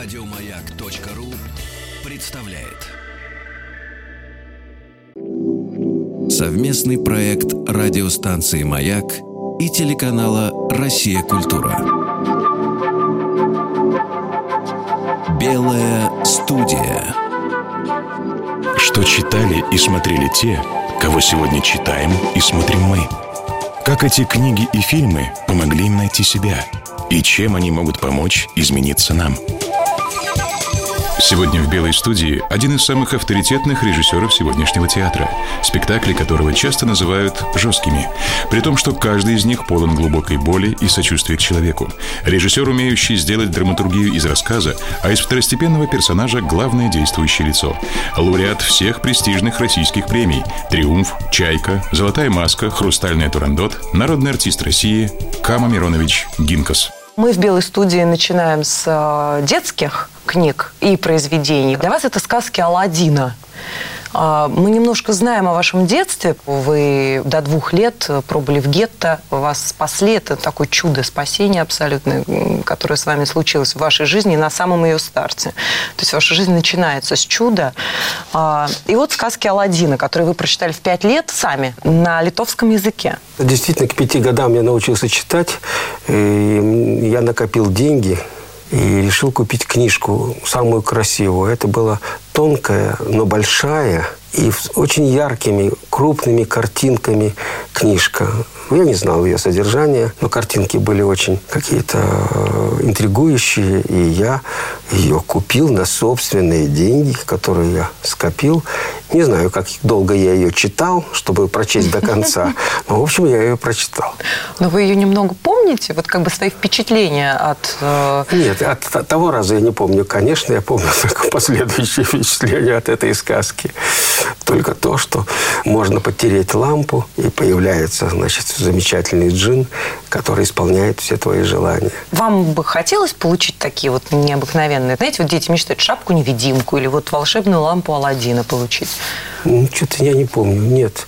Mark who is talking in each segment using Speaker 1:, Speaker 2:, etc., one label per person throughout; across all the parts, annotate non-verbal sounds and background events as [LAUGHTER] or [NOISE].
Speaker 1: Радиомаяк.ру представляет совместный проект радиостанции Маяк и телеканала Россия Культура. Белая студия.
Speaker 2: Что читали и смотрели те, кого сегодня читаем и смотрим мы. Как эти книги и фильмы помогли им найти себя и чем они могут помочь измениться нам – Сегодня в «Белой студии» один из самых авторитетных режиссеров сегодняшнего театра, спектакли которого часто называют жесткими, при том, что каждый из них полон глубокой боли и сочувствия к человеку. Режиссер, умеющий сделать драматургию из рассказа, а из второстепенного персонажа главное действующее лицо. Лауреат всех престижных российских премий «Триумф», «Чайка», «Золотая маска», «Хрустальный турандот», народный артист России Кама Миронович Гинкас.
Speaker 3: Мы в «Белой студии» начинаем с э, детских книг и произведений. Для вас это сказки Алладина. А, мы немножко знаем о вашем детстве. Вы до двух лет пробыли в гетто, вас спасли. Это такое чудо спасения абсолютно, которое с вами случилось в вашей жизни на самом ее старте. То есть ваша жизнь начинается с чуда. А, и вот сказки Алладина, которые вы прочитали в пять лет сами на литовском языке.
Speaker 4: Действительно, к пяти годам я научился читать. И я накопил деньги и решил купить книжку, самую красивую. Это была тонкая, но большая и с очень яркими, крупными картинками книжка. Я не знал ее содержания, но картинки были очень какие-то э, интригующие, и я ее купил на собственные деньги, которые я скопил. Не знаю, как долго я ее читал, чтобы прочесть до конца, [LAUGHS] но, в общем, я ее прочитал.
Speaker 3: Но вы ее немного помните? Вот как бы свои впечатления от...
Speaker 4: Э... Нет, от, от того раза я не помню. Конечно, я помню [LAUGHS] только последующие впечатления от этой сказки. Только то, что можно потереть лампу, и появляется, значит, замечательный джин, который исполняет все твои желания.
Speaker 3: Вам бы хотелось получить такие вот необыкновенные? Знаете, вот дети мечтают шапку-невидимку или вот волшебную лампу Алладина получить.
Speaker 4: Ну, что-то я не помню. Нет.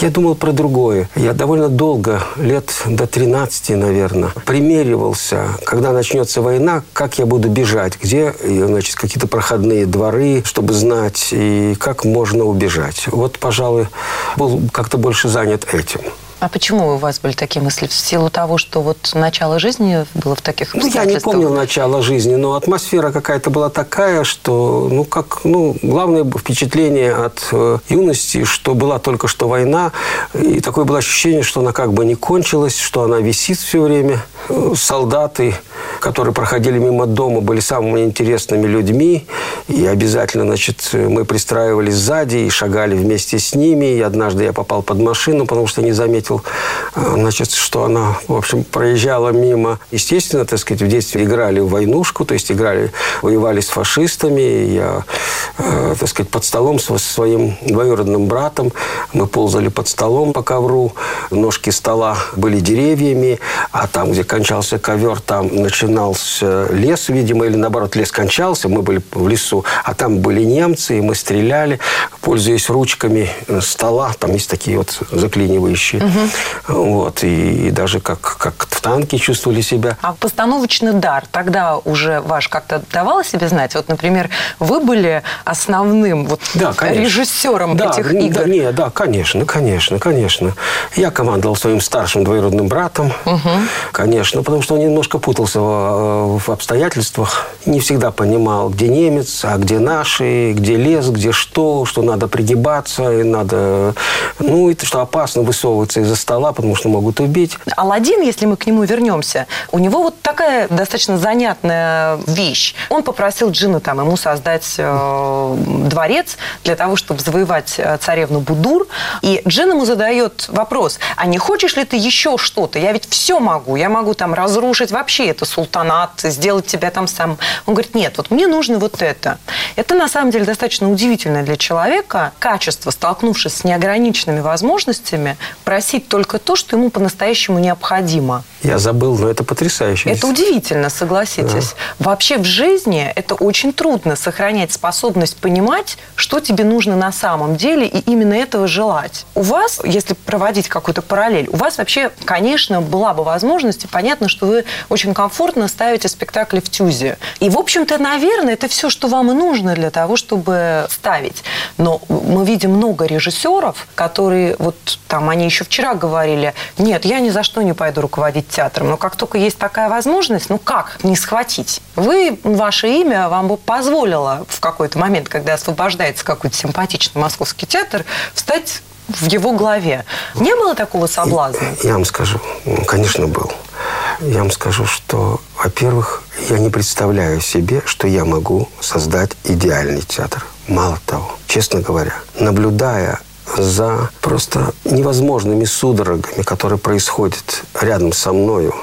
Speaker 4: Я думал про другое. Я довольно долго, лет до 13, наверное, примеривался, когда начнется война, как я буду бежать, где, значит, какие-то проходные дворы, чтобы знать, и как можно убежать. Вот, пожалуй, был как-то больше занят этим.
Speaker 3: А почему у вас были такие мысли? В силу того, что вот начало жизни было в таких
Speaker 4: Ну, я не помню начало жизни, но атмосфера какая-то была такая, что, ну, как, ну, главное впечатление от э, юности, что была только что война, и такое было ощущение, что она как бы не кончилась, что она висит все время. Солдаты, которые проходили мимо дома, были самыми интересными людьми, и обязательно, значит, мы пристраивались сзади и шагали вместе с ними, и однажды я попал под машину, потому что не заметил заметил, э, значит, что она, в общем, проезжала мимо. Естественно, так сказать, в детстве играли в войнушку, то есть играли, воевали с фашистами. Я, э, так сказать, под столом со своим двоюродным братом. Мы ползали под столом по ковру. Ножки стола были деревьями, а там, где кончался ковер, там начинался лес, видимо, или наоборот, лес кончался, мы были в лесу, а там были немцы, и мы стреляли, пользуясь ручками стола, там есть такие вот заклинивающие. Угу. Вот, и, и даже как, как в танке чувствовали себя.
Speaker 3: А постановочный дар тогда уже ваш как-то давал себе знать? Вот, например, вы были основным вот, да, режиссером
Speaker 4: да,
Speaker 3: этих игр?
Speaker 4: Да, не, да, конечно, конечно, конечно. Я командовал своим старшим двоюродным братом, угу. конечно, потому что он немножко путался в, в обстоятельствах, не всегда понимал, где немец, а где наши, где лес, где что, что надо пригибаться, и надо, ну, и что опасно высовываться из-за стола, потому что могут убить.
Speaker 3: Алладин, если мы к нему вернемся, у него вот такая достаточно занятная вещь. Он попросил Джина там ему создать э, дворец для того, чтобы завоевать э, царевну Будур. И Джин ему задает вопрос, а не хочешь ли ты еще что-то? Я ведь все могу. Я могу там разрушить вообще это султанат, сделать тебя там сам. Он говорит, нет, вот мне нужно вот это. Это на самом деле достаточно удивительное для человека качество, столкнувшись с неограниченными возможностями, просить только то, что ему по-настоящему необходимо.
Speaker 4: Я забыл, но это потрясающе.
Speaker 3: Это удивительно, согласитесь. Да. Вообще в жизни это очень трудно сохранять способность понимать, что тебе нужно на самом деле, и именно этого желать. У вас, если проводить какую-то параллель, у вас вообще, конечно, была бы возможность, и понятно, что вы очень комфортно ставите спектакли в тюзе. И, в общем-то, наверное, это все, что вам и нужно для того, чтобы ставить. Но мы видим много режиссеров, которые, вот там, они еще вчера говорили, нет, я ни за что не пойду руководить театром. Но как только есть такая возможность, ну как не схватить? Вы, ваше имя вам бы позволило в какой-то момент, когда освобождается какой-то симпатичный московский театр, встать в его главе. Не было такого соблазна?
Speaker 4: Я вам скажу, конечно, был. Я вам скажу, что, во-первых, я не представляю себе, что я могу создать идеальный театр. Мало того, честно говоря, наблюдая за просто невозможными судорогами, которые происходят рядом со мною,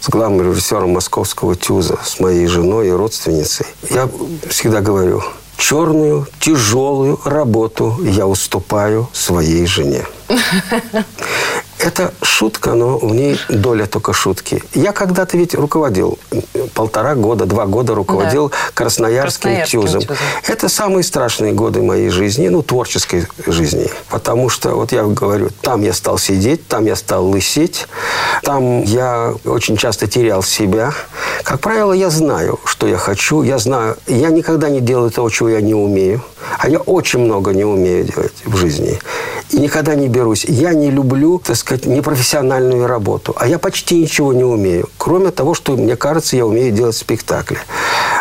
Speaker 4: с главным режиссером московского ТЮЗа, с моей женой и родственницей. Я всегда говорю, черную, тяжелую работу я уступаю своей жене. Это шутка, но в ней доля только шутки. Я когда-то ведь руководил полтора года, два года руководил да. Красноярским, Красноярским ТЮЗом. ТЮЗом. Это самые страшные годы моей жизни, ну, творческой жизни. Потому что, вот я говорю, там я стал сидеть, там я стал лысеть, там я очень часто терял себя. Как правило, я знаю, что я хочу, я знаю, я никогда не делаю того, чего я не умею. А я очень много не умею делать в жизни. И никогда не берусь. Я не люблю, так сказать, непрофессиональную работу. А я почти ничего не умею. Кроме того, что, мне кажется, я умею делать спектакли.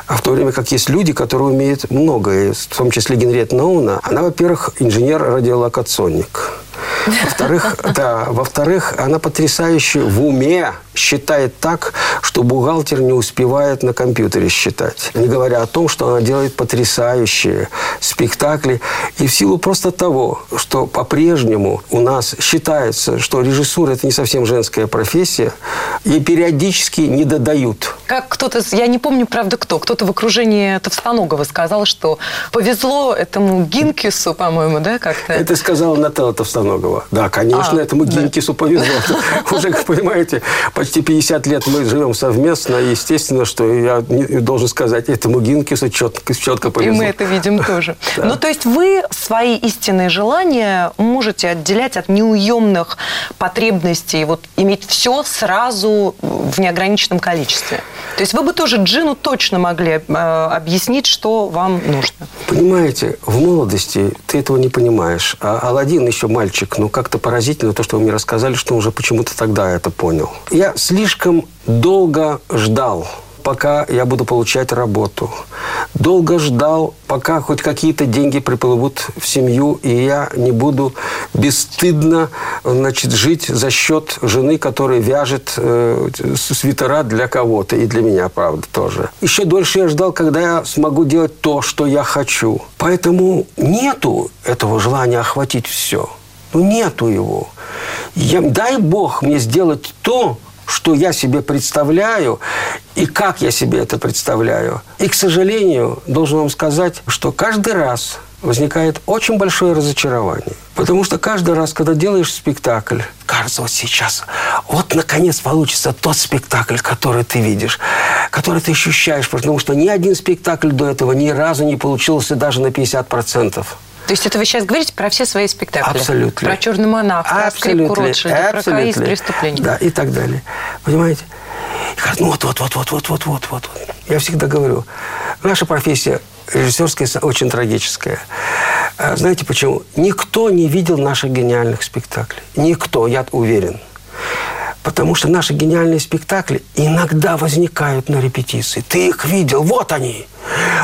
Speaker 4: А в то время как есть люди, которые умеют многое, в том числе Генриетта Науна. Она, во-первых, инженер-радиолокационник. Во-вторых, [LAUGHS] да, во-вторых, она потрясающе в уме считает так, что бухгалтер не успевает на компьютере считать. Не говоря о том, что она делает потрясающие спектакли. И в силу просто того, что по-прежнему у нас считается, что режиссура – это не совсем женская профессия, ей периодически не додают.
Speaker 3: Как кто-то, я не помню, правда, кто, кто-то в окружении Товстоногова сказал, что повезло этому Гинкису, по-моему, да, как-то?
Speaker 4: Это сказала Наталья Товстоногова. Да, конечно, а, этому да. Гинкису повезло. [LAUGHS] Уже, понимаете, почти 50 лет мы живем совместно, и естественно, что я должен сказать, этому Гинкису четко, четко повезло.
Speaker 3: И мы это видим [LAUGHS] тоже. Да. Ну, то есть вы свои истинные желания можете отделять от неуемных потребностей, вот иметь все сразу в неограниченном количестве. То есть вы бы тоже Джину точно могли э, объяснить, что вам нужно.
Speaker 4: Понимаете, в молодости ты этого не понимаешь. А Алладин еще мальчик, ну как-то поразительно то, что вы мне рассказали, что он уже почему-то тогда это понял. Я слишком долго ждал пока я буду получать работу. Долго ждал, пока хоть какие-то деньги приплывут в семью, и я не буду бесстыдно значит, жить за счет жены, которая вяжет э, свитера для кого-то, и для меня, правда, тоже. Еще дольше я ждал, когда я смогу делать то, что я хочу. Поэтому нету этого желания охватить все. Ну, нету его. Я, дай Бог мне сделать то, что я себе представляю и как я себе это представляю. И, к сожалению, должен вам сказать, что каждый раз возникает очень большое разочарование. Потому что каждый раз, когда делаешь спектакль, кажется, вот сейчас, вот наконец получится тот спектакль, который ты видишь, который ты ощущаешь, потому что ни один спектакль до этого ни разу не получился даже на 50%.
Speaker 3: То есть это вы сейчас говорите про все свои спектакли?
Speaker 4: Абсолютно.
Speaker 3: Про «Черный монах», про «Скрипку Ротшильда», про «Каис преступления».
Speaker 4: Да, и так далее. Понимаете? И говорят, ну вот, вот, вот, вот, вот, вот, вот, вот. Я всегда говорю, наша профессия режиссерская очень трагическая. А знаете почему? Никто не видел наших гениальных спектаклей. Никто, я уверен. Потому что наши гениальные спектакли иногда возникают на репетиции. Ты их видел, вот они.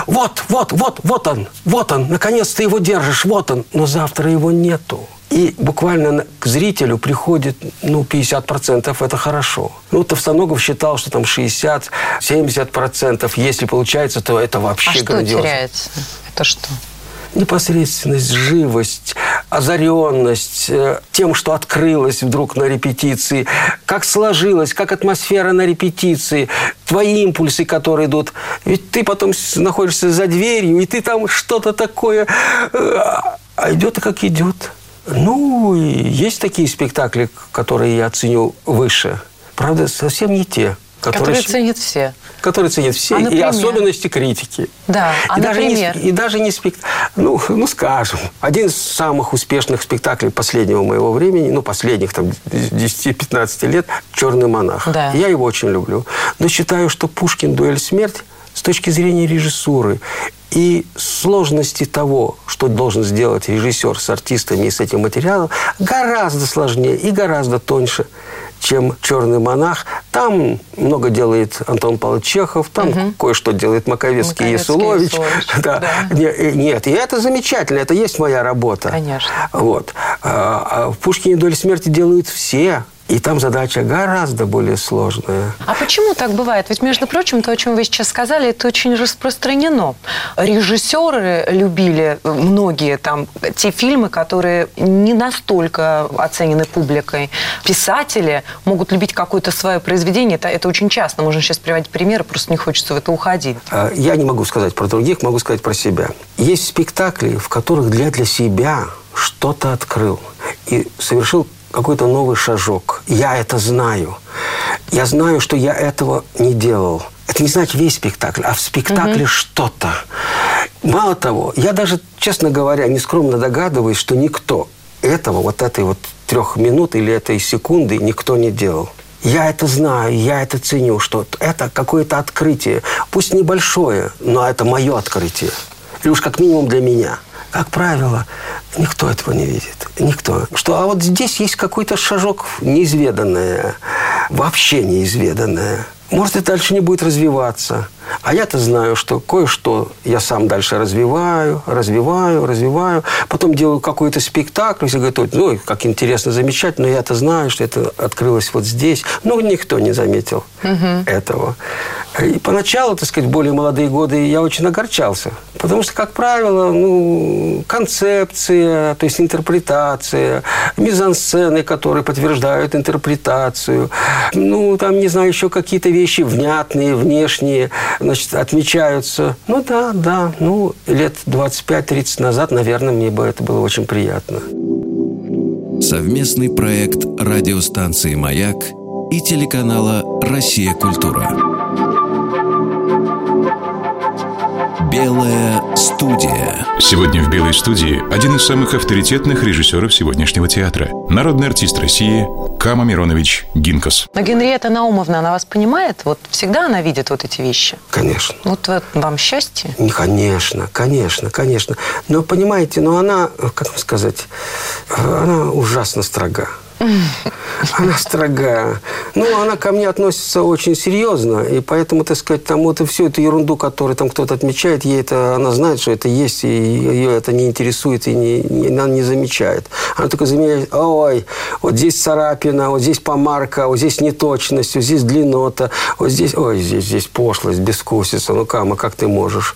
Speaker 4: Вот, вот, вот, вот он, вот он. Наконец ты его держишь, вот он. Но завтра его нету. И буквально к зрителю приходит, ну, 50% это хорошо. Ну, Товстоногов считал, что там 60-70%. Если получается, то это вообще а
Speaker 3: что
Speaker 4: грандиозно.
Speaker 3: теряется? Это что?
Speaker 4: Непосредственность, живость, озаренность э, тем, что открылось вдруг на репетиции, как сложилось, как атмосфера на репетиции, твои импульсы, которые идут. Ведь ты потом находишься за дверью, и ты там что-то такое... Э, а идет как идет. Ну, есть такие спектакли, которые я ценю выше – правда, совсем не те,
Speaker 3: которые, которые ценят все.
Speaker 4: Которые ценят все, а, и особенности критики.
Speaker 3: Да, а
Speaker 4: и
Speaker 3: например?
Speaker 4: Даже не, и даже не спектакль. Ну, ну, скажем, один из самых успешных спектаклей последнего моего времени, ну, последних там 10-15 лет, «Черный монах».
Speaker 3: Да.
Speaker 4: Я его очень люблю. Но считаю, что Пушкин «Дуэль смерть» с точки зрения режиссуры и сложности того, что должен сделать режиссер с артистами и с этим материалом, гораздо сложнее и гораздо тоньше, чем «Черный монах». Там много делает Антон Павлович Чехов, там угу. кое-что делает Маковецкий, и Ясулович. [LAUGHS] Да. Да. Нет, и это замечательно, это есть моя работа.
Speaker 3: Конечно.
Speaker 4: Вот. А, а в «Пушкине доли смерти» делают все. И там задача гораздо более сложная.
Speaker 3: А почему так бывает? Ведь, между прочим, то, о чем вы сейчас сказали, это очень распространено. Режиссеры любили многие там те фильмы, которые не настолько оценены публикой. Писатели могут любить какое-то свое произведение. Это, это очень часто. Можно сейчас приводить примеры, просто не хочется в это уходить.
Speaker 4: А, я не могу сказать про других, могу сказать про себя. Есть спектакли, в которых для, для себя что-то открыл и совершил какой-то новый шажок. Я это знаю. Я знаю, что я этого не делал. Это не значит весь спектакль, а в спектакле угу. что-то. Мало того, я даже, честно говоря, нескромно догадываюсь, что никто этого, вот этой вот трех минут или этой секунды никто не делал. Я это знаю, я это ценю, что это какое-то открытие. Пусть небольшое, но это мое открытие. Или уж как минимум для меня – как правило, никто этого не видит. Никто. Что, а вот здесь есть какой-то шажок неизведанное, вообще неизведанное. Может, и дальше не будет развиваться. А я-то знаю, что кое-что я сам дальше развиваю, развиваю, развиваю. Потом делаю какой-то спектакль. Все говорят, ну, как интересно, замечательно. Но я-то знаю, что это открылось вот здесь. Но никто не заметил угу. этого. И поначалу, так сказать, более молодые годы я очень огорчался. Потому что, как правило, ну, концепция, то есть интерпретация, мизансцены, которые подтверждают интерпретацию, ну, там, не знаю, еще какие-то вещи внятные, внешние, значит, отмечаются. Ну, да, да, ну, лет 25-30 назад, наверное, мне бы это было очень приятно.
Speaker 1: Совместный проект радиостанции «Маяк» и телеканала «Россия. Культура». Белая студия.
Speaker 2: Сегодня в Белой студии один из самых авторитетных режиссеров сегодняшнего театра. Народный артист России Кама Миронович Гинкас.
Speaker 3: Но Генриетта Наумовна, она вас понимает? Вот всегда она видит вот эти вещи?
Speaker 4: Конечно.
Speaker 3: Вот вам счастье?
Speaker 4: Конечно, конечно, конечно. Но понимаете, но она, как вам сказать, она ужасно строга. Она строгая. Ну, она ко мне относится очень серьезно, и поэтому, так сказать, там вот и всю эту ерунду, которую там кто-то отмечает, ей это, она знает, что это есть, и ее это не интересует, и не, не, она не замечает. Она только замечает, ой, вот здесь царапина, вот здесь помарка, вот здесь неточность, вот здесь длиннота, вот здесь, ой, здесь, здесь пошлость, бескусица. Ну, Кама, как ты можешь?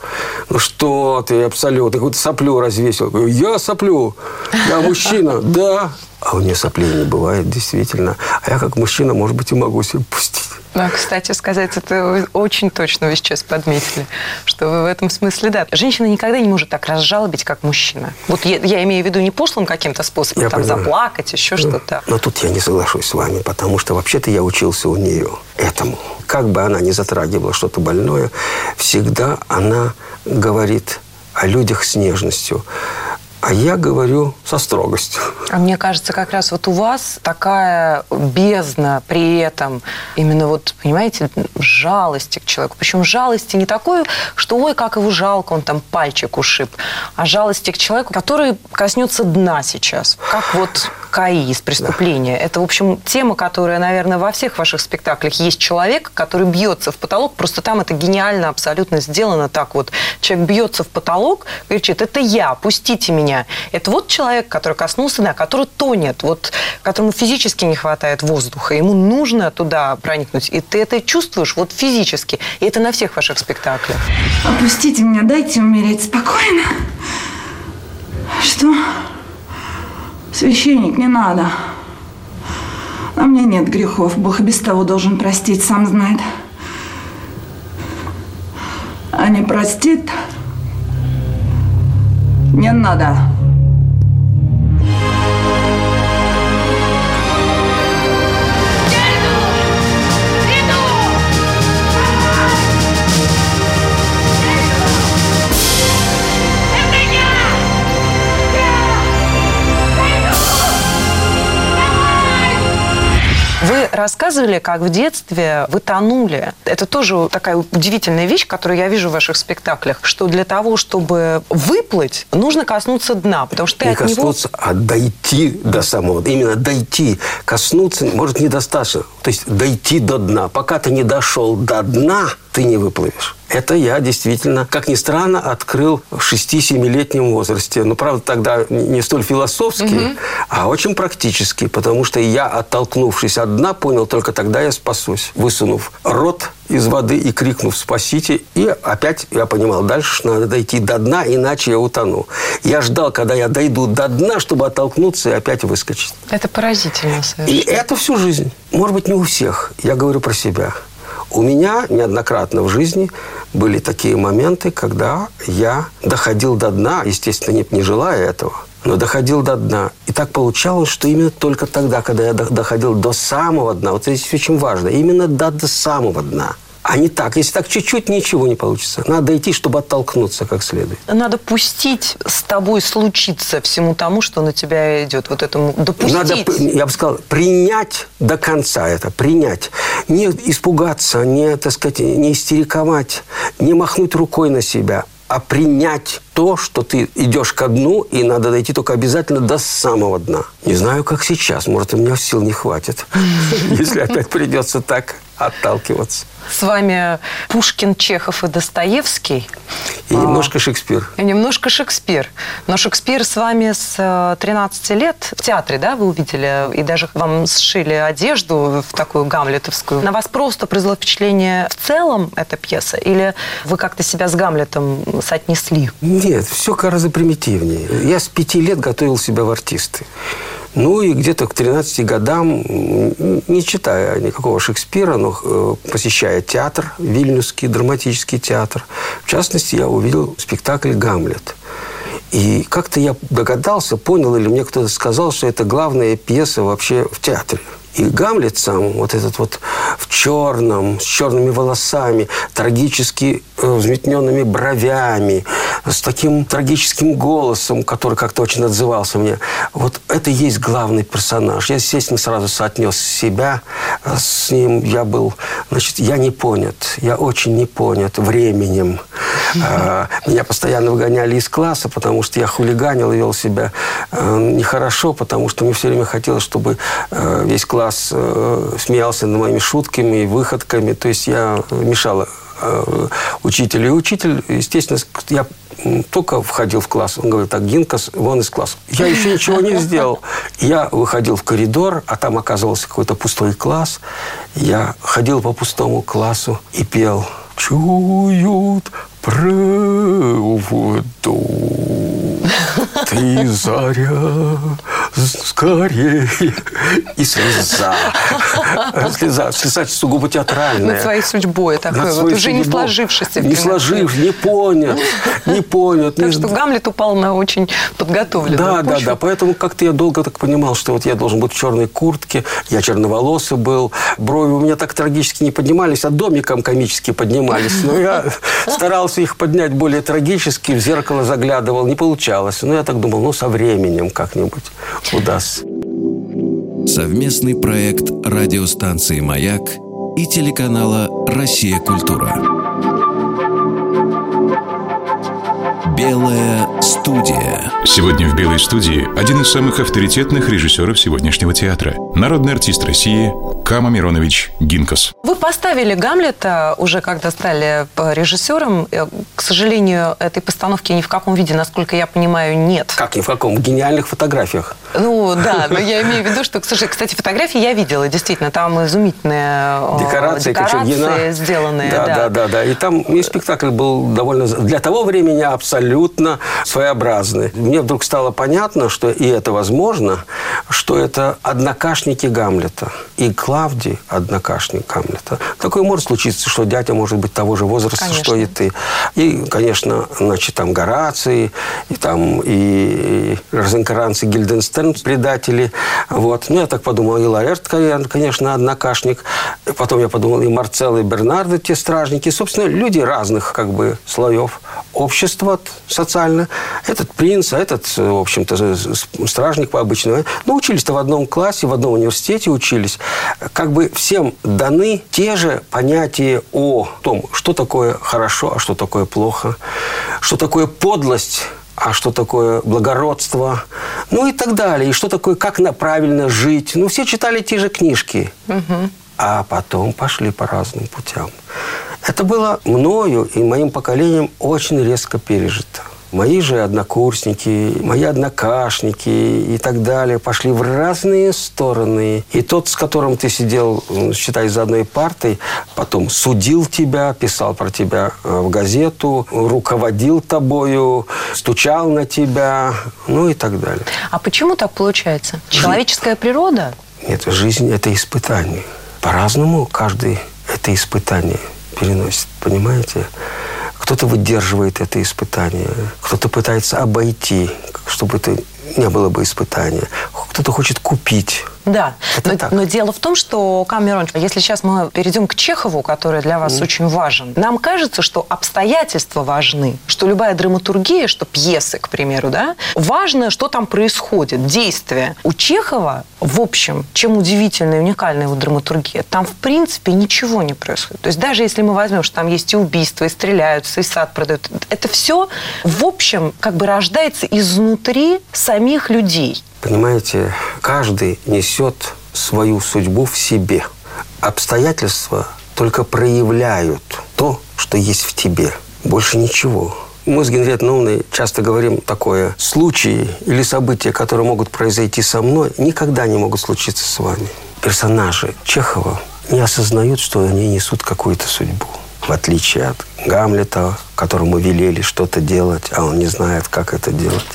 Speaker 4: Ну, что ты, абсолютно, какую-то соплю развесил. Я соплю, я мужчина, да. А у нее соплей не бывает, действительно. А я как мужчина, может быть, и могу себе пустить.
Speaker 3: Да, кстати сказать, это очень точно вы сейчас подметили, что вы в этом смысле, да. Женщина никогда не может так разжалобить, как мужчина. Вот я, я имею в виду не пошлым каким-то способом, я там, понимаю. заплакать, еще ну, что-то.
Speaker 4: Но тут я не соглашусь с вами, потому что вообще-то я учился у нее этому. Как бы она ни затрагивала что-то больное, всегда она говорит о людях с нежностью. А я говорю со строгостью.
Speaker 3: А мне кажется, как раз вот у вас такая бездна при этом именно вот, понимаете, жалости к человеку. Причем жалости не такой, что ой, как его жалко, он там пальчик ушиб, а жалости к человеку, который коснется дна сейчас. Как вот КАИ из преступления. Да. Это, в общем, тема, которая, наверное, во всех ваших спектаклях есть человек, который бьется в потолок. Просто там это гениально абсолютно сделано так вот. Человек бьется в потолок, кричит, это я, пустите меня. Это вот человек, который коснулся дна, который тонет, вот, которому физически не хватает воздуха. Ему нужно туда проникнуть. И ты это чувствуешь вот физически. И это на всех ваших спектаклях.
Speaker 5: Опустите меня, дайте умереть спокойно. Что? Священник, не надо. На мне нет грехов. Бог и без того должен простить, сам знает. А не простит, не надо.
Speaker 3: Рассказывали, как в детстве вы тонули. Это тоже такая удивительная вещь, которую я вижу в ваших спектаклях, что для того, чтобы выплыть, нужно коснуться дна, потому что ты
Speaker 4: не
Speaker 3: от
Speaker 4: коснуться,
Speaker 3: него...
Speaker 4: а дойти до самого, именно дойти. Коснуться, может, недостаточно. То есть дойти до дна. Пока ты не дошел до дна, ты не выплывешь. Это я действительно, как ни странно, открыл в 6-7-летнем возрасте. Но, правда, тогда не столь философский, угу. а очень практический. Потому что я, оттолкнувшись от дна, понял, только тогда я спасусь. Высунув рот из воды и крикнув «спасите!» И опять я понимал, дальше надо дойти до дна, иначе я утону. Я ждал, когда я дойду до дна, чтобы оттолкнуться и опять выскочить.
Speaker 3: Это поразительно совершенно.
Speaker 4: И это всю жизнь. Может быть, не у всех. Я говорю про себя. У меня неоднократно в жизни были такие моменты, когда я доходил до дна, естественно, не, не желая этого, но доходил до дна. И так получалось, что именно только тогда, когда я доходил до самого дна, вот здесь очень важно, именно до, до самого дна – а не так. Если так чуть-чуть, ничего не получится. Надо идти, чтобы оттолкнуться как следует.
Speaker 3: Надо пустить с тобой случиться всему тому, что на тебя идет. Вот этому допустить.
Speaker 4: Надо, я бы сказал, принять до конца это. Принять. Не испугаться, не, так сказать, не истериковать, не махнуть рукой на себя, а принять то, что ты идешь ко дну, и надо дойти только обязательно до самого дна. Не знаю, как сейчас. Может, у меня сил не хватит, [LAUGHS] если опять придется так отталкиваться.
Speaker 3: С вами Пушкин, Чехов и Достоевский.
Speaker 4: И немножко Шекспир.
Speaker 3: И немножко Шекспир. Но Шекспир с вами с 13 э, лет в театре, да, вы увидели? И даже вам сшили одежду в такую гамлетовскую. На вас просто произвело впечатление в целом эта пьеса? Или вы как-то себя с Гамлетом соотнесли?
Speaker 4: Нет, все гораздо примитивнее. Я с пяти лет готовил себя в артисты. Ну и где-то к 13 годам, не читая никакого Шекспира, но э, посещая театр, Вильнюсский драматический театр, в частности, я увидел спектакль «Гамлет». И как-то я догадался, понял, или мне кто-то сказал, что это главная пьеса вообще в театре. И Гамлет сам, вот этот вот в черном, с черными волосами, трагически э, взметненными бровями, с таким трагическим голосом, который как-то очень отзывался мне. Вот это и есть главный персонаж. Я, естественно, сразу соотнес себя э, с ним. Я был, значит, я не понят. Я очень не понят временем. А, меня постоянно выгоняли из класса, потому что я хулиганил и вел себя э, нехорошо, потому что мне все время хотелось, чтобы весь класс класс э, смеялся над моими шутками и выходками. То есть я мешала э, учителю. И учитель, естественно, я только входил в класс. Он говорит, так, Гинкас, вон из класса. Я еще ничего не сделал. Я выходил в коридор, а там оказывался какой-то пустой класс. Я ходил по пустому классу и пел «Чуют проводу, ты заря скорее. И слеза. [LAUGHS] Слеза. Слеза сугубо театральная.
Speaker 3: Над своей судьбой такой Над вот, уже не сложившийся.
Speaker 4: Не сложившийся, не понят. Не понят.
Speaker 3: Так что Гамлет упал на очень подготовленную
Speaker 4: Да, да, да. Поэтому как-то я долго так понимал, что вот я должен быть в черной куртке, я черноволосый был, брови у меня так трагически не поднимались, а домиком комически поднимались. Но я [LAUGHS] старался их поднять более трагически, в зеркало заглядывал, не получалось. Но я так думал, ну, со временем как-нибудь удастся.
Speaker 1: Совместный проект радиостанции «Маяк» и телеканала «Россия. Культура». Белая студия.
Speaker 2: Сегодня в Белой студии один из самых авторитетных режиссеров сегодняшнего театра. Народный артист России Кама Миронович Гинкас.
Speaker 3: Вы поставили Гамлета уже когда стали э, режиссером. Э, к сожалению, этой постановки ни в каком виде, насколько я понимаю, нет.
Speaker 4: Как ни в каком? В гениальных фотографиях.
Speaker 3: Ну да, [LAUGHS] но я имею в виду, что, к сожалению, кстати, фотографии я видела, действительно, там изумительные
Speaker 4: э, декорации,
Speaker 3: декорации сделанные.
Speaker 4: Да, да, да, да, да. И там и спектакль был довольно для того времени абсолютно своеобразный. Мне вдруг стало понятно, что и это возможно, что это однокашники Гамлета. И Клавдий, однокашник Гамлета. Такое может случиться, что дядя может быть того же возраста,
Speaker 3: Конечно.
Speaker 4: что и ты. И, конечно, значит, там Гораций, и там и Розенкранц, и Гильденстерн, предатели. Вот. Ну, я так подумал, и Лаэрт, конечно, однокашник. И Потом я подумал, и Марцелл, и Бернардо, те стражники. Собственно, люди разных как бы слоев общества социально. Этот принц, а этот, в общем-то, стражник обычного. Ну, учились-то в одном классе, в одном университете учились. Как бы всем даны те же понятия о том, что такое хорошо, а что такое плохо, что такое подлость, а что такое благородство, ну и так далее. И что такое, как на правильно жить. Ну, все читали те же книжки. А потом пошли по разным путям. Это было мною и моим поколением очень резко пережито. Мои же однокурсники, мои однокашники и так далее пошли в разные стороны. И тот, с которым ты сидел, считай, за одной партой, потом судил тебя, писал про тебя э, в газету, руководил тобою, стучал на тебя, ну и так далее.
Speaker 3: А почему так получается? Человеческая природа?
Speaker 4: Нет, жизнь – это испытание. По-разному каждый это испытание переносит, понимаете? Кто-то выдерживает это испытание, кто-то пытается обойти, чтобы это не было бы испытания. Кто-то хочет купить.
Speaker 3: Да,
Speaker 4: Это
Speaker 3: но,
Speaker 4: так.
Speaker 3: но дело в том, что, Камерон, если сейчас мы перейдем к Чехову, который для вас очень важен, нам кажется, что обстоятельства важны, что любая драматургия, что пьесы, к примеру, да, важно, что там происходит, действие. У Чехова, в общем, чем удивительная и уникальная его драматургия, там, в принципе, ничего не происходит. То есть даже если мы возьмем, что там есть и убийства, и стреляются, и сад продают, это все, в общем, как бы рождается изнутри самих людей.
Speaker 4: Понимаете, каждый несет свою судьбу в себе. Обстоятельства только проявляют то, что есть в тебе. Больше ничего. Мы с Генриеттой Новной часто говорим такое. Случаи или события, которые могут произойти со мной, никогда не могут случиться с вами. Персонажи Чехова не осознают, что они несут какую-то судьбу. В отличие от Гамлета, которому велели что-то делать, а он не знает, как это делать.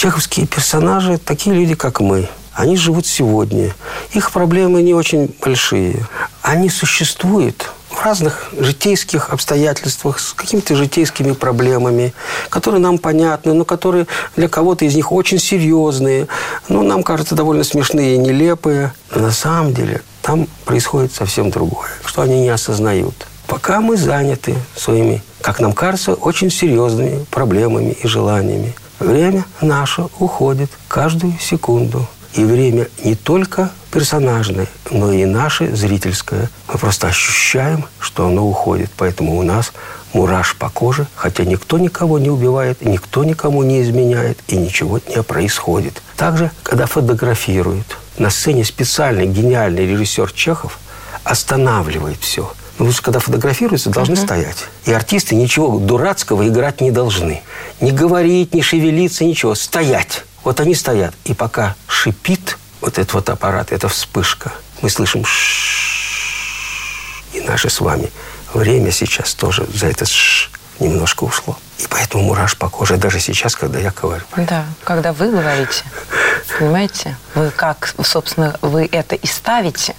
Speaker 4: Чеховские персонажи – такие люди, как мы. Они живут сегодня. Их проблемы не очень большие. Они существуют в разных житейских обстоятельствах, с какими-то житейскими проблемами, которые нам понятны, но которые для кого-то из них очень серьезные. Ну, нам кажется, довольно смешные и нелепые. Но на самом деле там происходит совсем другое, что они не осознают. Пока мы заняты своими, как нам кажется, очень серьезными проблемами и желаниями. Время наше уходит каждую секунду. И время не только персонажное, но и наше зрительское. Мы просто ощущаем, что оно уходит. Поэтому у нас мураш по коже, хотя никто никого не убивает, никто никому не изменяет, и ничего не происходит. Также, когда фотографируют, на сцене специальный гениальный режиссер Чехов останавливает все. Потому что когда фотографируются, должны стоять. И артисты ничего дурацкого играть не должны. Не говорить, не шевелиться, ничего. Стоять. Вот они стоят. И пока шипит вот этот вот аппарат, эта вспышка, мы слышим. И наше с вами время сейчас тоже за это «шш» немножко ушло. И поэтому мураш по коже даже сейчас, когда я говорю.
Speaker 3: Да, когда вы говорите, понимаете, вы как, собственно, вы это и ставите.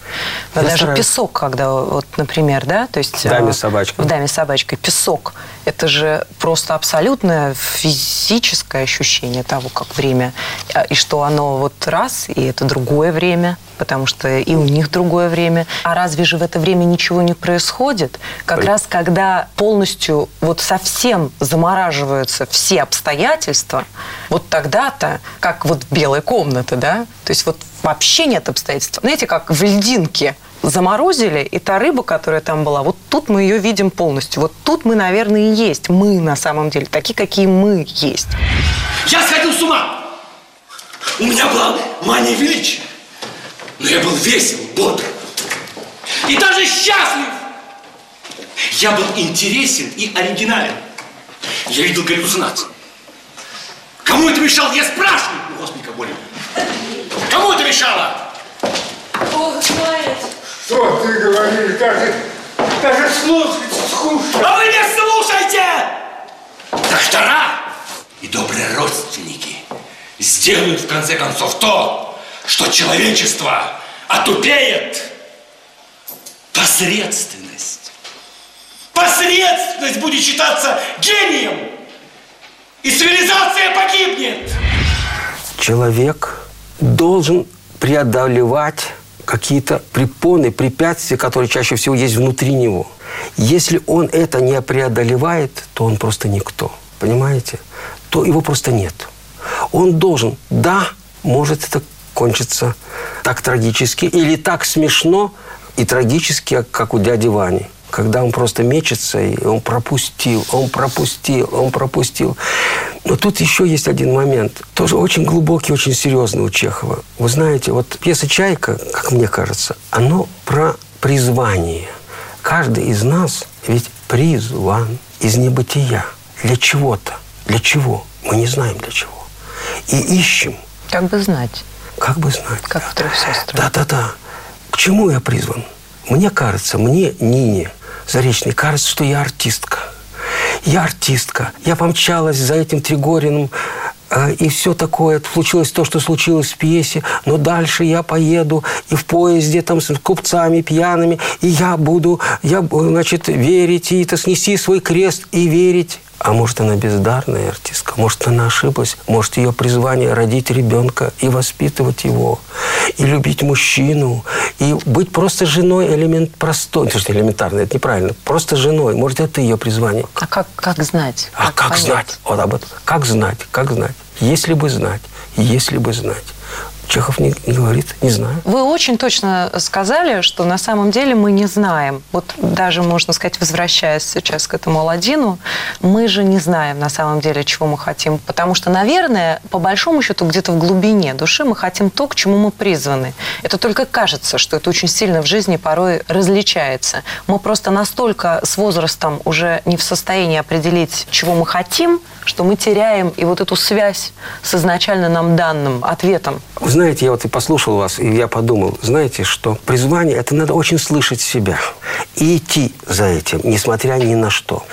Speaker 3: Вы
Speaker 4: Я
Speaker 3: даже
Speaker 4: стараюсь.
Speaker 3: песок, когда, вот, например, да, то есть...
Speaker 4: В «Даме
Speaker 3: э,
Speaker 4: с собачкой».
Speaker 3: В «Даме с собачкой». Песок. Это же просто абсолютное физическое ощущение того, как время. А, И что оно вот раз, и это другое время, потому что и у них другое время. А разве же в это время ничего не происходит? Как
Speaker 4: Ой.
Speaker 3: раз когда полностью вот совсем замораживаются все обстоятельства, вот тогда-то, как вот белая комната, да, то есть вот вообще нет обстоятельств. Знаете, как в льдинке заморозили, и та рыба, которая там была, вот тут мы ее видим полностью. Вот тут мы, наверное, и есть. Мы на самом деле, такие, какие мы есть.
Speaker 6: Я сходил с ума. У меня была мания величия. Но я был весел, бодр. И даже счастлив. Я был интересен и оригинален. Я видел галлюцинации. Кому это мешало, я спрашиваю. Господи, как больно. Кому это мешало?
Speaker 7: Что ты говоришь? Даже, даже слушать скучно.
Speaker 6: А вы не слушайте! Доктора и добрые родственники сделают в конце концов то, что человечество отупеет. посредственность. Посредственность будет считаться гением, и цивилизация погибнет.
Speaker 4: Человек должен преодолевать какие-то препоны, препятствия, которые чаще всего есть внутри него. Если он это не преодолевает, то он просто никто. Понимаете? То его просто нет. Он должен, да, может это кончиться так трагически или так смешно и трагически, как у дяди Вани когда он просто мечется, и он пропустил, он пропустил, он пропустил. Но тут еще есть один момент, тоже очень глубокий, очень серьезный у Чехова. Вы знаете, вот пьеса «Чайка», как мне кажется, оно про призвание. Каждый из нас ведь призван из небытия для чего-то. Для чего? Мы не знаем для чего. И ищем.
Speaker 3: Как бы знать.
Speaker 4: Как бы знать.
Speaker 3: Как в трех сестрах.
Speaker 4: Да-да-да. К чему я призван? Мне кажется, мне, Нине, Заречной, кажется, что я артистка. Я артистка. Я помчалась за этим Тригориным, э, и все такое. Случилось то, что случилось в пьесе. Но дальше я поеду и в поезде там с купцами пьяными. И я буду, я, значит, верить и это снести свой крест и верить. А может, она бездарная артистка, может, она ошиблась, может, ее призвание родить ребенка и воспитывать его, и любить мужчину, и быть просто женой элемент простой. Это же элементарно, это неправильно. Просто женой. Может, это ее призвание.
Speaker 3: А как, как знать?
Speaker 4: А как, как знать? Вот об этом. Как знать? Как знать? Если бы знать. Если бы знать. Чехов не, говорит, не знаю.
Speaker 3: Вы очень точно сказали, что на самом деле мы не знаем. Вот даже, можно сказать, возвращаясь сейчас к этому Аладдину, мы же не знаем на самом деле, чего мы хотим. Потому что, наверное, по большому счету, где-то в глубине души мы хотим то, к чему мы призваны. Это только кажется, что это очень сильно в жизни порой различается. Мы просто настолько с возрастом уже не в состоянии определить, чего мы хотим, что мы теряем и вот эту связь с изначально нам данным ответом.
Speaker 4: Вы знаете, я вот и послушал вас, и я подумал, знаете, что призвание – это надо очень слышать себя и идти за этим, несмотря ни на что.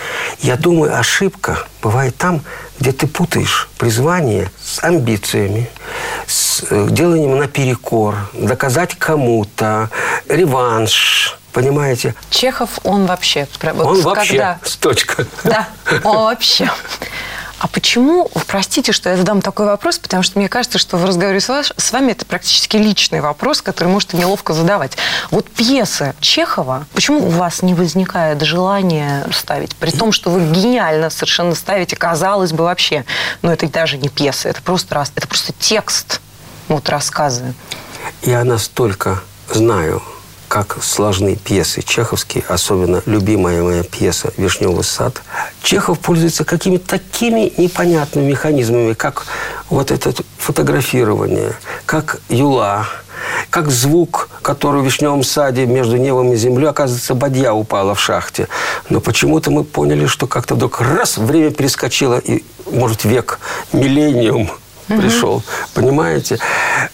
Speaker 4: Я думаю, ошибка бывает там, где ты путаешь призвание с амбициями, с э, деланием наперекор, доказать кому-то, реванш, Понимаете?
Speaker 3: Чехов, он вообще...
Speaker 4: Вот он вообще, когда... точка.
Speaker 3: Да, он вообще. А почему, простите, что я задам такой вопрос, потому что мне кажется, что в разговоре с, вас, с вами это практически личный вопрос, который можете неловко задавать. Вот пьесы Чехова, почему у вас не возникает желания ставить, при том, что вы гениально совершенно ставите, казалось бы, вообще, но это даже не пьеса, это просто, это просто текст, вот рассказы.
Speaker 4: Я настолько знаю как сложны пьесы чеховские, особенно любимая моя пьеса «Вишневый сад». Чехов пользуется какими-то такими непонятными механизмами, как вот это фотографирование, как юла, как звук, который в вишневом саде между небом и землей, оказывается, бадья упала в шахте. Но почему-то мы поняли, что как-то вдруг раз время перескочило, и, может, век, миллениум пришел. Понимаете?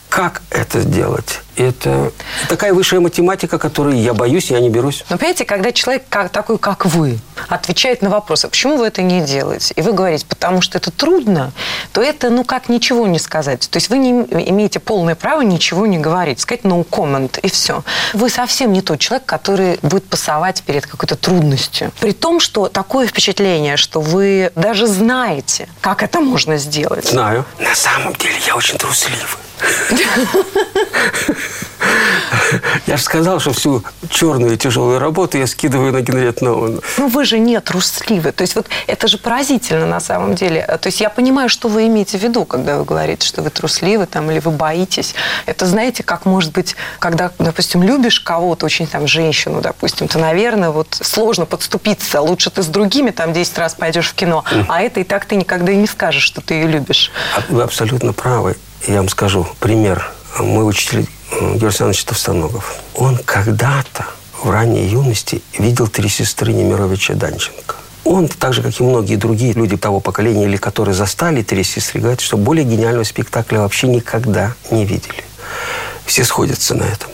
Speaker 4: Как это сделать? Это такая высшая математика, которой я боюсь, я не берусь.
Speaker 3: Но понимаете, когда человек как, такой, как вы, отвечает на вопрос, а почему вы это не делаете, и вы говорите, потому что это трудно, то это, ну, как ничего не сказать. То есть вы не имеете полное право ничего не говорить, сказать no comment, и все. Вы совсем не тот человек, который будет пасовать перед какой-то трудностью. При том, что такое впечатление, что вы даже знаете, как это можно сделать.
Speaker 4: Знаю. На самом деле я очень трусливый. Я же сказал, что всю черную и тяжелую работу я скидываю на Генриетт Ноуэн.
Speaker 3: Ну, вы же не трусливы. То есть вот это же поразительно на самом деле. То есть я понимаю, что вы имеете в виду, когда вы говорите, что вы трусливы там, или вы боитесь. Это, знаете, как может быть, когда, допустим, любишь кого-то, очень там женщину, допустим, то, наверное, вот сложно подступиться. Лучше ты с другими там 10 раз пойдешь в кино, а это и так ты никогда и не скажешь, что ты ее любишь.
Speaker 4: Вы абсолютно правы. Я вам скажу пример. Мой учитель Георгий Александрович Товстоногов. Он когда-то в ранней юности видел три сестры Немировича Данченко. Он, так же, как и многие другие люди того поколения, или которые застали «Три сестры», говорят, что более гениального спектакля вообще никогда не видели. Все сходятся на этом.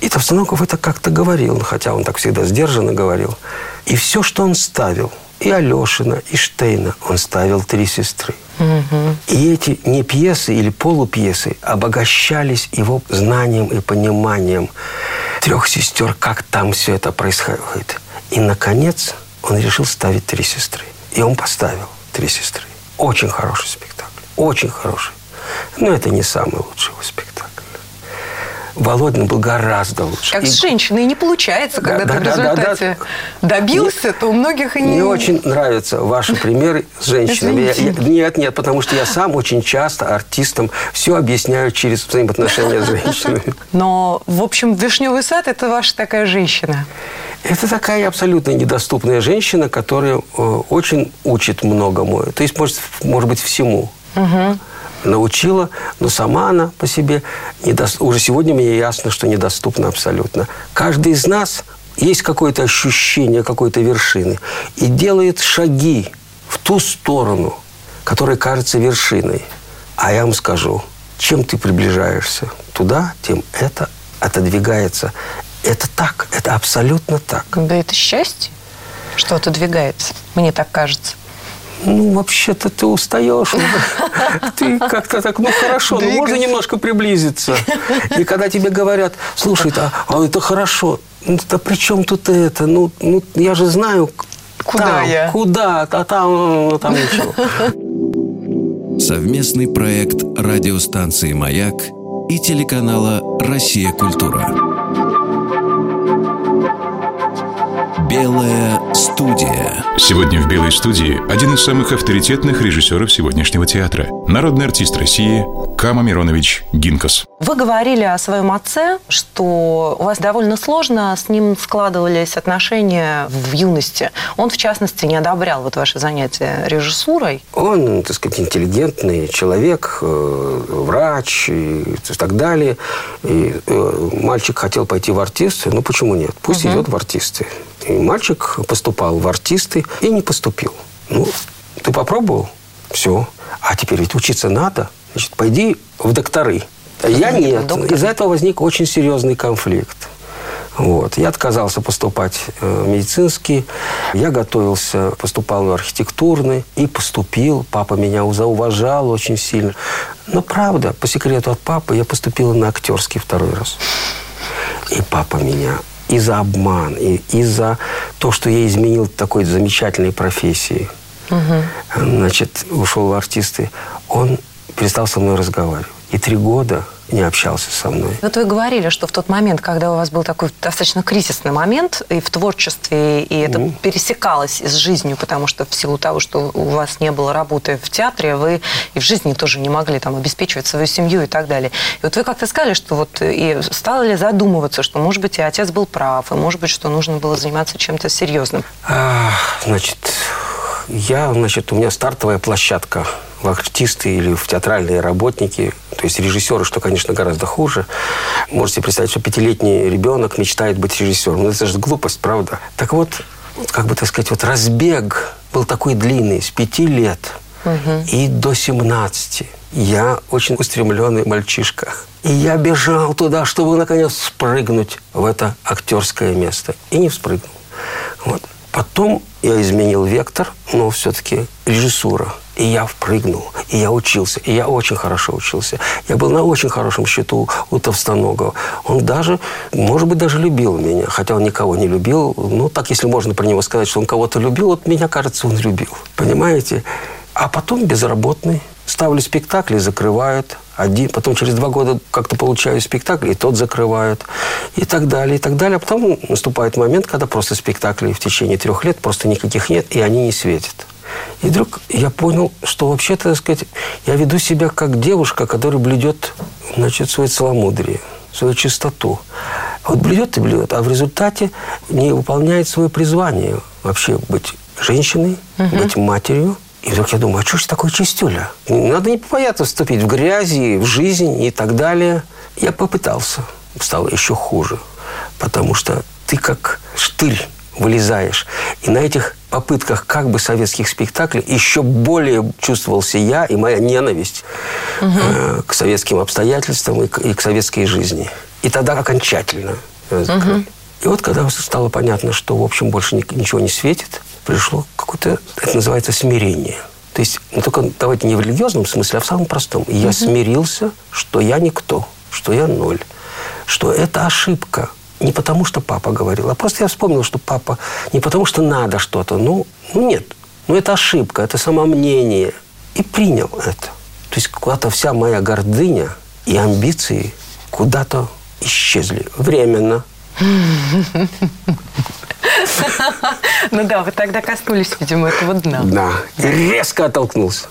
Speaker 4: И Товстоногов это как-то говорил, хотя он так всегда сдержанно говорил. И все, что он ставил, и Алешина, и Штейна, он ставил «Три сестры». И эти не пьесы или полупьесы обогащались его знанием и пониманием трех сестер, как там все это происходит. И, наконец, он решил ставить «Три сестры». И он поставил «Три сестры». Очень хороший спектакль. Очень хороший. Но это не самый лучший его спектакль. Володин был гораздо лучше.
Speaker 3: Как
Speaker 4: И-
Speaker 3: с женщиной не получается, когда
Speaker 4: Да,
Speaker 3: ты в
Speaker 4: да, да, да,
Speaker 3: результате добился, то у многих и не...
Speaker 4: Мне очень нравятся ваши примеры с женщинами. Я- я- нет, нет, потому что я сам очень часто артистам все объясняю через взаимоотношения с женщинами. [LAUGHS]
Speaker 3: Но, в общем, «Вишневый сад» – это ваша такая женщина.
Speaker 4: Это такая абсолютно недоступная женщина, которая э, очень учит многому. То есть, может, может быть, всему. Научила, но сама она по себе недос- уже сегодня мне ясно, что недоступна абсолютно. Каждый из нас есть какое-то ощущение какой-то вершины и делает шаги в ту сторону, которая кажется вершиной. А я вам скажу, чем ты приближаешься туда, тем это отодвигается. Это так, это абсолютно так.
Speaker 3: Да это счастье, что отодвигается. Мне так кажется.
Speaker 4: Ну, вообще-то ты устаешь. [LAUGHS] Ты как-то так, ну, хорошо, ну, можно немножко приблизиться. И когда тебе говорят, слушай, а, это хорошо. Ну, да при чем тут это? Ну, ну, я же знаю,
Speaker 3: Куда
Speaker 4: там,
Speaker 3: я?
Speaker 4: Куда, а там, ну, там ничего.
Speaker 1: Совместный проект радиостанции «Маяк» и телеканала «Россия. Культура». Белая студия.
Speaker 2: Сегодня в «Белой студии» один из самых авторитетных режиссеров сегодняшнего театра. Народный артист России Кама Миронович Гинкас.
Speaker 3: Вы говорили о своем отце, что у вас довольно сложно с ним складывались отношения в юности. Он, в частности, не одобрял вот ваши занятия режиссурой.
Speaker 4: Он, так сказать, интеллигентный человек, э, врач и так далее. И э, мальчик хотел пойти в артисты. Ну, почему нет? Пусть идет в артисты. И мальчик поступал в артисты и не поступил. Ну, ты попробовал? Все. А теперь ведь учиться надо. Значит, пойди в докторы. Я
Speaker 3: не
Speaker 4: нет.
Speaker 3: доктор.
Speaker 4: Из-за этого возник очень серьезный конфликт. Вот. Я отказался поступать э, в медицинский. Я готовился, поступал в архитектурный и поступил. Папа меня зауважал очень сильно. Но правда, по секрету от папы, я поступил на актерский второй раз. И папа меня и за обман, и, и за то, что я изменил такой замечательной профессии, значит, ушел в артисты, он перестал со мной разговаривать. И три года не общался со мной.
Speaker 3: Вот вы говорили, что в тот момент, когда у вас был такой достаточно кризисный момент и в творчестве, и это пересекалось с жизнью, потому что в силу того, что у вас не было работы в театре, вы и в жизни тоже не могли там обеспечивать свою семью и так далее. И вот вы как-то сказали, что вот и стали задумываться, что, может быть, и отец был прав, и, может быть, что нужно было заниматься чем-то серьезным.
Speaker 4: А, Значит, я, значит, у меня стартовая площадка артисты или в театральные работники, то есть режиссеры, что, конечно, гораздо хуже. Можете представить, что пятилетний ребенок мечтает быть режиссером. Ну, это же глупость, правда? Так вот, как бы, так сказать, вот разбег был такой длинный, с пяти лет и до 17. Я очень устремленный мальчишка. И я бежал туда, чтобы, наконец, спрыгнуть в это актерское место. И не вспрыгнул. Вот. Потом я изменил вектор, но все-таки режиссура. И я впрыгнул, и я учился, и я очень хорошо учился. Я был на очень хорошем счету у Товстоногова. Он даже, может быть, даже любил меня, хотя он никого не любил. Ну, так, если можно про него сказать, что он кого-то любил, вот меня, кажется, он любил. Понимаете? А потом безработный. Ставлю спектакли, закрывают. Один, потом через два года как-то получаю спектакль, и тот закрывают. И так далее, и так далее. А потом наступает момент, когда просто спектаклей в течение трех лет просто никаких нет, и они не светят. И вдруг я понял, что вообще-то, так сказать, я веду себя как девушка, которая блюдет, значит, свое целомудрие, свою чистоту. А вот блюдет и блюдет, а в результате не выполняет свое призвание вообще быть женщиной, быть матерью. И вдруг я думаю, а что ж такое чистюля? Надо не бояться вступить в грязи, в жизнь и так далее. Я попытался. Стало еще хуже. Потому что ты как штырь вылезаешь. И на этих попытках как бы советских спектаклей еще более чувствовался я и моя ненависть э, к советским обстоятельствам и к, и к советской жизни. И тогда окончательно. закрыл. И вот когда стало понятно, что, в общем, больше ни- ничего не светит, пришло какое-то, это называется смирение. То есть, не только, давайте не в религиозном смысле, а в самом простом. Я смирился, что я никто, что я ноль, что это ошибка. Не потому, что папа говорил, а просто я вспомнил, что папа не потому, что надо что-то. Ну, нет. Ну, это ошибка, это самомнение. И принял это. То есть куда-то вся моя гордыня и амбиции куда-то исчезли. Временно. [LAUGHS]
Speaker 3: Ну да, вы тогда коснулись, видимо, этого дна.
Speaker 4: Да. И резко оттолкнулся.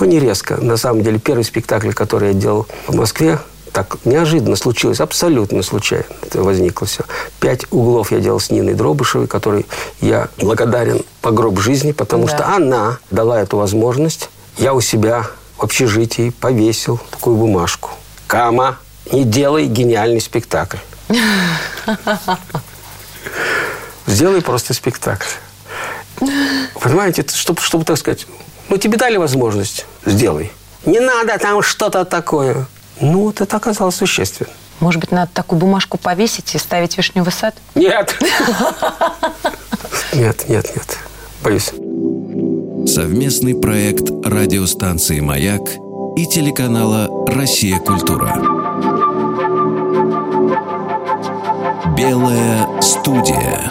Speaker 4: Ну, не резко. На самом деле, первый спектакль, который я делал в Москве, так неожиданно случилось, абсолютно случайно это возникло все. Пять углов я делал с Ниной Дробышевой, которой я благодарен по гроб жизни, потому да. что она дала эту возможность. Я у себя в общежитии повесил такую бумажку. Кама, не делай гениальный спектакль. [LAUGHS] Сделай просто спектакль. Понимаете, чтобы, чтобы так сказать, ну тебе дали возможность, сделай. Не надо там что-то такое. Ну, вот это оказалось существенно.
Speaker 3: Может быть, надо такую бумажку повесить и ставить вишневый сад?
Speaker 4: Нет. [LAUGHS] Нет, нет, нет. Боюсь.
Speaker 1: Совместный проект радиостанции «Маяк» и телеканала «Россия. Культура». Белая студия.